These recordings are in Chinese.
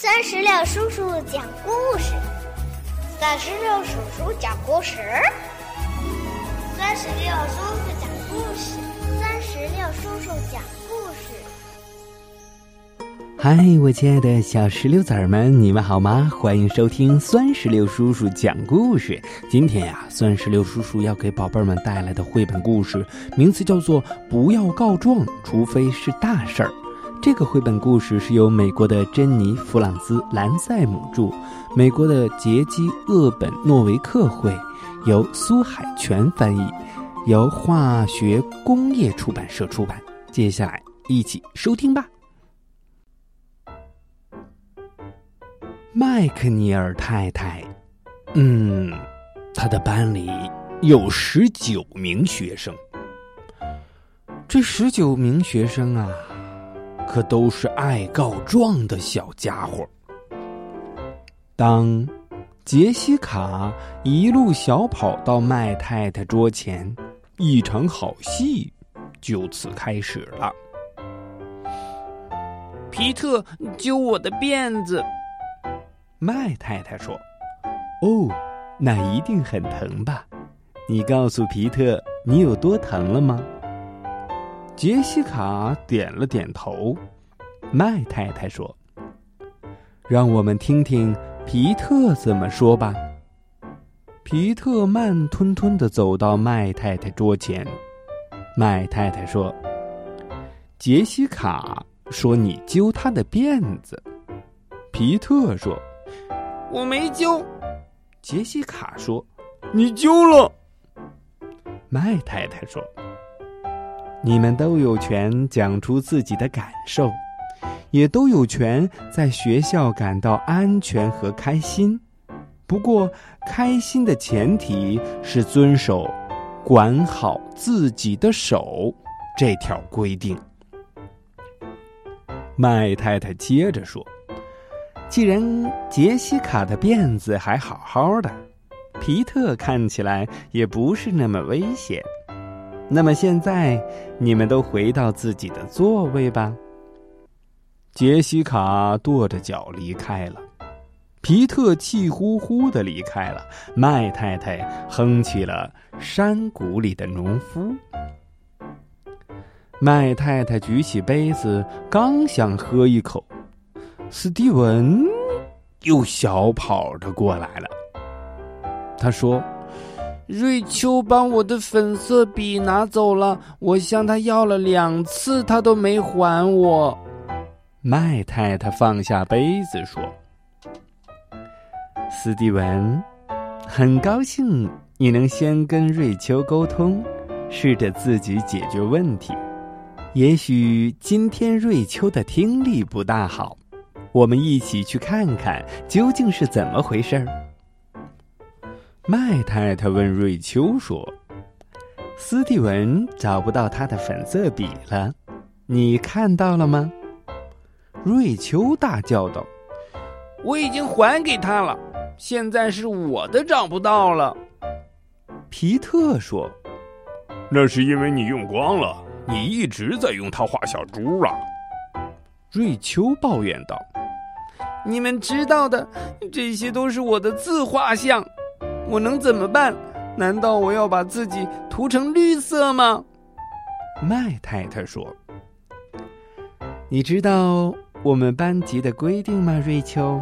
三十六叔叔讲故事，三十六叔叔讲故事，三十六叔叔讲故事，三十六叔叔讲故事。嗨，我亲爱的小石榴籽儿们，你们好吗？欢迎收听酸石榴叔叔讲故事。今天呀，酸石榴叔叔要给宝贝们带来的绘本故事，名字叫做《不要告状，除非是大事儿》。这个绘本故事是由美国的珍妮·弗朗兹·兰塞姆著，美国的杰基·厄本诺维克绘，由苏海泉翻译，由化学工业出版社出版。接下来一起收听吧。麦克尼尔太太，嗯，他的班里有十九名学生，这十九名学生啊。可都是爱告状的小家伙。当杰西卡一路小跑到麦太太桌前，一场好戏就此开始了。皮特，揪我的辫子！麦太太说：“哦，那一定很疼吧？你告诉皮特，你有多疼了吗？”杰西卡点了点头，麦太太说：“让我们听听皮特怎么说吧。”皮特慢吞吞的走到麦太太桌前，麦太太说：“杰西卡说你揪他的辫子。”皮特说：“我没揪。”杰西卡说：“你揪了。”麦太太说。你们都有权讲出自己的感受，也都有权在学校感到安全和开心。不过，开心的前提是遵守“管好自己的手”这条规定。麦太太接着说：“既然杰西卡的辫子还好好的，皮特看起来也不是那么危险。”那么现在，你们都回到自己的座位吧。杰西卡跺着脚离开了，皮特气呼呼的离开了。麦太太哼起了《山谷里的农夫》。麦太太举起杯子，刚想喝一口，斯蒂文又小跑着过来了。他说。瑞秋把我的粉色笔拿走了，我向他要了两次，他都没还我。麦太太放下杯子说：“斯蒂文，很高兴你能先跟瑞秋沟通，试着自己解决问题。也许今天瑞秋的听力不大好，我们一起去看看究竟是怎么回事儿。”麦太太问瑞秋说：“斯蒂文找不到他的粉色笔了，你看到了吗？”瑞秋大叫道：“我已经还给他了，现在是我的找不到了。”皮特说：“那是因为你用光了，你一直在用它画小猪啊。”瑞秋抱怨道：“你们知道的，这些都是我的自画像。”我能怎么办？难道我要把自己涂成绿色吗？麦太太说：“你知道我们班级的规定吗，瑞秋？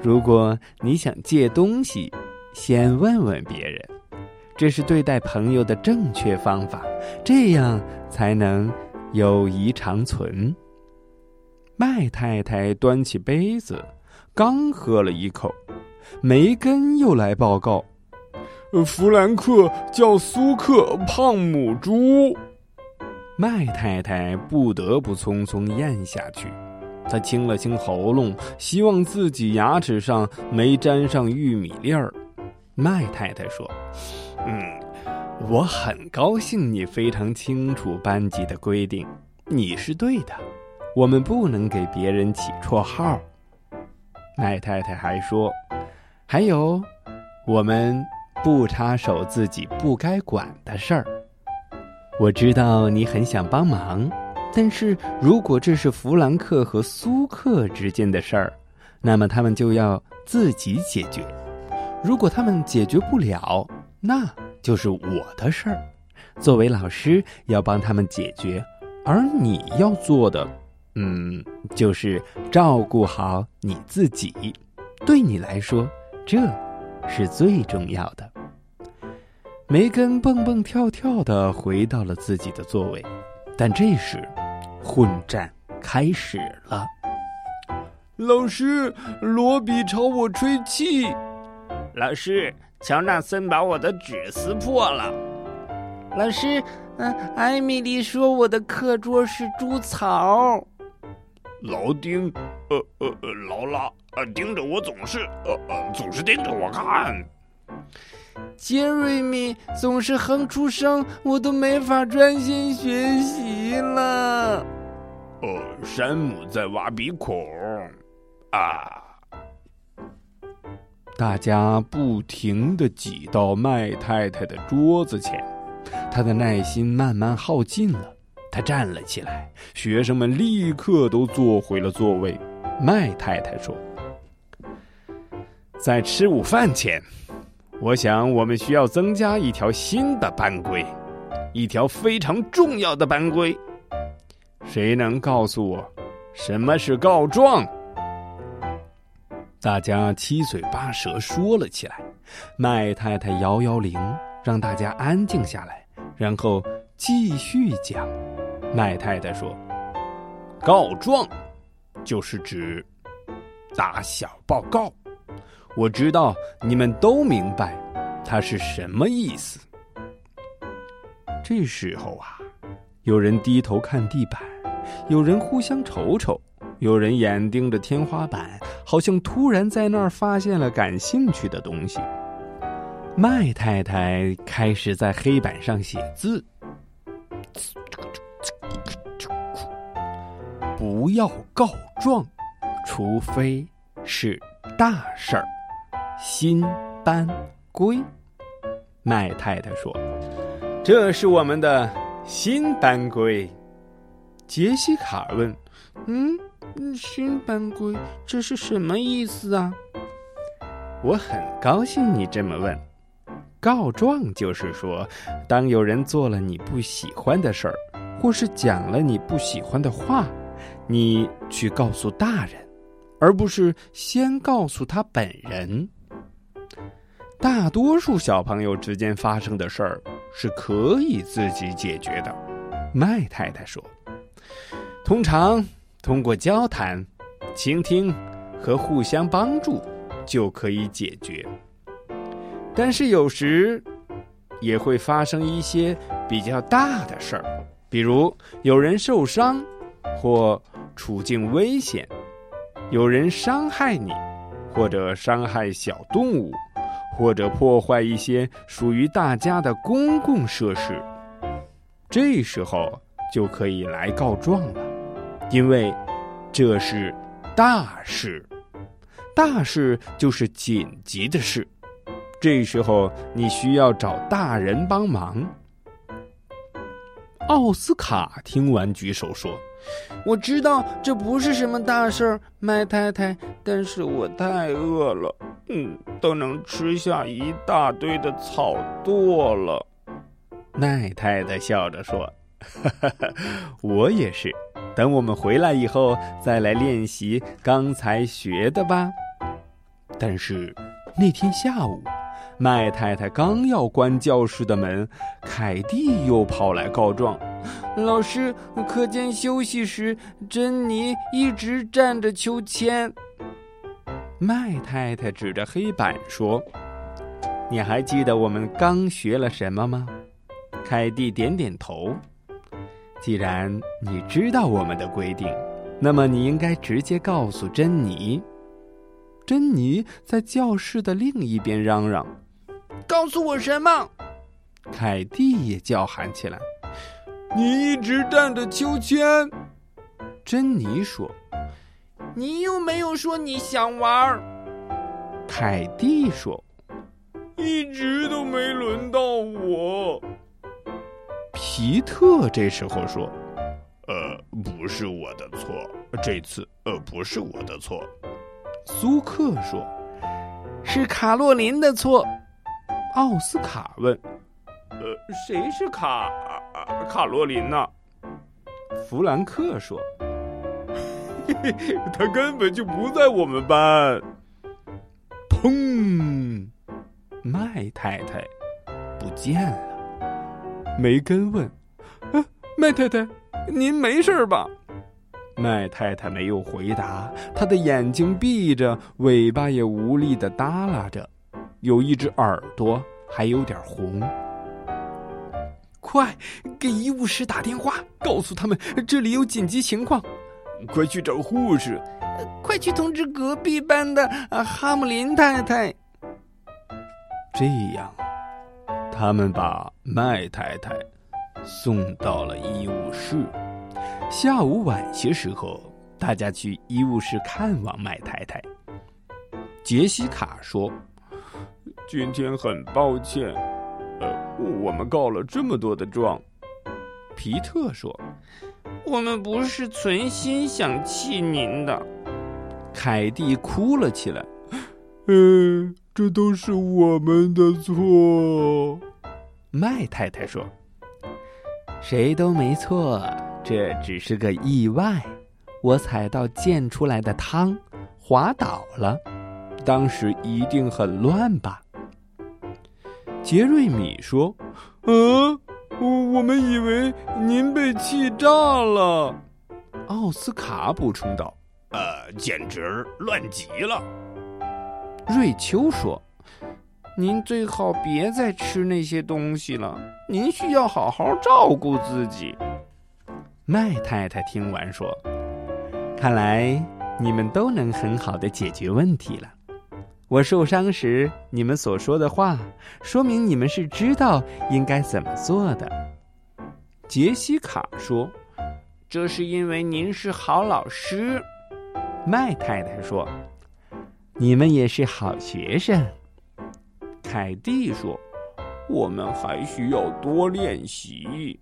如果你想借东西，先问问别人，这是对待朋友的正确方法，这样才能友谊长存。”麦太太端起杯子，刚喝了一口。梅根又来报告：“弗兰克叫苏克胖母猪。”麦太太不得不匆匆咽下去。她清了清喉咙，希望自己牙齿上没沾上玉米粒儿。麦太太说：“嗯，我很高兴你非常清楚班级的规定，你是对的。我们不能给别人起绰号。”麦太太还说。还有，我们不插手自己不该管的事儿。我知道你很想帮忙，但是如果这是弗兰克和苏克之间的事儿，那么他们就要自己解决。如果他们解决不了，那就是我的事儿。作为老师，要帮他们解决，而你要做的，嗯，就是照顾好你自己。对你来说，这是最重要的。梅根蹦蹦跳跳的回到了自己的座位，但这时，混战开始了。老师，罗比朝我吹气。老师，乔纳森把我的纸撕破了。老师，嗯，艾米丽说我的课桌是猪草。老丁，呃呃呃，劳拉，呃，盯着我总是，呃呃，总是盯着我看。杰瑞米总是哼出声，我都没法专心学习了。呃，山姆在挖鼻孔，啊！大家不停的挤到麦太太的桌子前，她的耐心慢慢耗尽了。她站了起来，学生们立刻都坐回了座位。麦太太说：“在吃午饭前。”我想，我们需要增加一条新的班规，一条非常重要的班规。谁能告诉我，什么是告状？大家七嘴八舌说了起来。麦太太摇摇铃，让大家安静下来，然后继续讲。麦太太说：“告状，就是指打小报告。”我知道你们都明白，它是什么意思。这时候啊，有人低头看地板，有人互相瞅瞅，有人眼盯着天花板，好像突然在那儿发现了感兴趣的东西。麦太太开始在黑板上写字：“不要告状，除非是大事儿。”新班规，麦太太说：“这是我们的新班规。”杰西卡问：“嗯，新班规这是什么意思啊？”我很高兴你这么问。告状就是说，当有人做了你不喜欢的事儿，或是讲了你不喜欢的话，你去告诉大人，而不是先告诉他本人。大多数小朋友之间发生的事儿是可以自己解决的，麦太太说。通常通过交谈、倾听和互相帮助就可以解决。但是有时也会发生一些比较大的事儿，比如有人受伤或处境危险，有人伤害你，或者伤害小动物。或者破坏一些属于大家的公共设施，这时候就可以来告状了，因为这是大事，大事就是紧急的事，这时候你需要找大人帮忙。奥斯卡听完举手说：“我知道这不是什么大事儿，麦太太，但是我太饿了。”嗯，都能吃下一大堆的草垛了。麦太太笑着说：“哈哈哈，我也是。等我们回来以后，再来练习刚才学的吧。”但是那天下午，麦太太刚要关教室的门，凯蒂又跑来告状：“老师，课间休息时，珍妮一直站着秋千。”麦太太指着黑板说：“你还记得我们刚学了什么吗？”凯蒂点点头。既然你知道我们的规定，那么你应该直接告诉珍妮。珍妮在教室的另一边嚷嚷：“告诉我什么？”凯蒂也叫喊起来：“你一直站着秋千。”珍妮说。你又没有说你想玩，凯蒂说：“一直都没轮到我。”皮特这时候说：“呃，不是我的错，这次呃不是我的错。”苏克说：“是卡洛琳的错。”奥斯卡问：“呃，谁是卡卡洛琳呢？”弗兰克说：“，他根本就不在我们班。”砰！麦太太不见了。梅根问：“啊，麦太太，您没事吧？”麦太太没有回答，她的眼睛闭着，尾巴也无力的耷拉着，有一只耳朵还有点红。快给医务室打电话，告诉他们这里有紧急情况！快去找护士！快去通知隔壁班的哈姆林太太！这样，他们把麦太太送到了医务室。下午晚些时候，大家去医务室看望麦太太。杰西卡说：“今天很抱歉，呃，我们告了这么多的状。”皮特说：“我们不是存心想气您的。”凯蒂哭了起来：“嗯，这都是我们的错。”麦太太说：“谁都没错。”这只是个意外，我踩到溅出来的汤，滑倒了，当时一定很乱吧？杰瑞米说：“嗯，我我们以为您被气炸了。”奥斯卡补充道：“呃，简直乱极了。”瑞秋说：“您最好别再吃那些东西了，您需要好好照顾自己。”麦太太听完说：“看来你们都能很好的解决问题了。我受伤时你们所说的话，说明你们是知道应该怎么做的。”杰西卡说：“这是因为您是好老师。”麦太太说：“你们也是好学生。”凯蒂说：“我们还需要多练习。”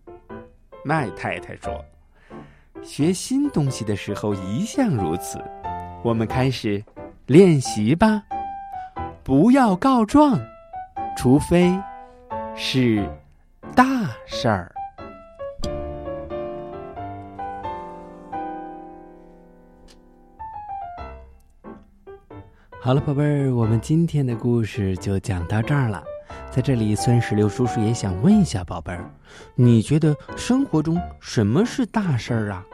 麦太太说。学新东西的时候一向如此，我们开始练习吧。不要告状，除非是大事儿。好了，宝贝儿，我们今天的故事就讲到这儿了。在这里，酸石榴叔叔也想问一下宝贝儿，你觉得生活中什么是大事儿啊？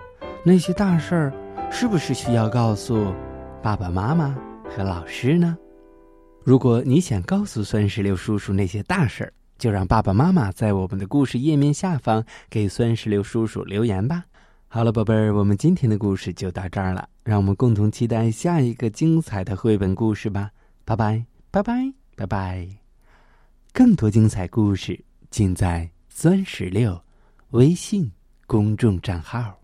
那些大事儿是不是需要告诉爸爸妈妈和老师呢？如果你想告诉酸石榴叔叔那些大事儿，就让爸爸妈妈在我们的故事页面下方给酸石榴叔叔留言吧。好了，宝贝儿，我们今天的故事就到这儿了，让我们共同期待下一个精彩的绘本故事吧。拜拜，拜拜，拜拜。更多精彩故事尽在酸石榴微信公众账号。